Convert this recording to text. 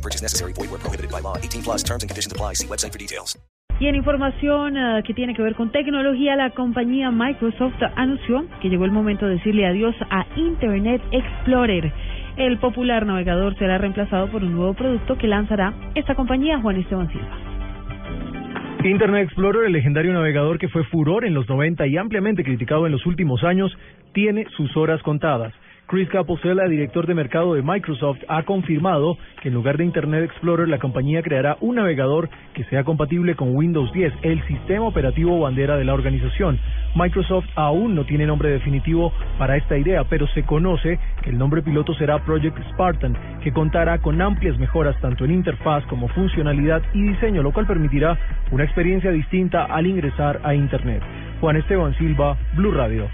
No purchase necessary. Void where prohibited by law. 18 plus terms and conditions apply. See website for details. Y en información eh, que tiene que ver con tecnología, la compañía Microsoft anunció que llegó el momento de decirle adiós a Internet Explorer. El popular navegador será reemplazado por un nuevo producto que lanzará esta compañía, Juan Esteban Silva. Internet Explorer, el legendario navegador que fue furor en los 90 y ampliamente criticado en los últimos años, tiene sus horas contadas. Chris Caposella, director de mercado de Microsoft, ha confirmado que en lugar de Internet Explorer, la compañía creará un navegador que sea compatible con Windows 10, el sistema operativo bandera de la organización. Microsoft aún no tiene nombre definitivo para esta idea, pero se conoce que el nombre piloto será Project Spartan, que contará con amplias mejoras tanto en interfaz como funcionalidad y diseño, lo cual permitirá una experiencia distinta al ingresar a Internet. Juan Esteban Silva, Blue Radio.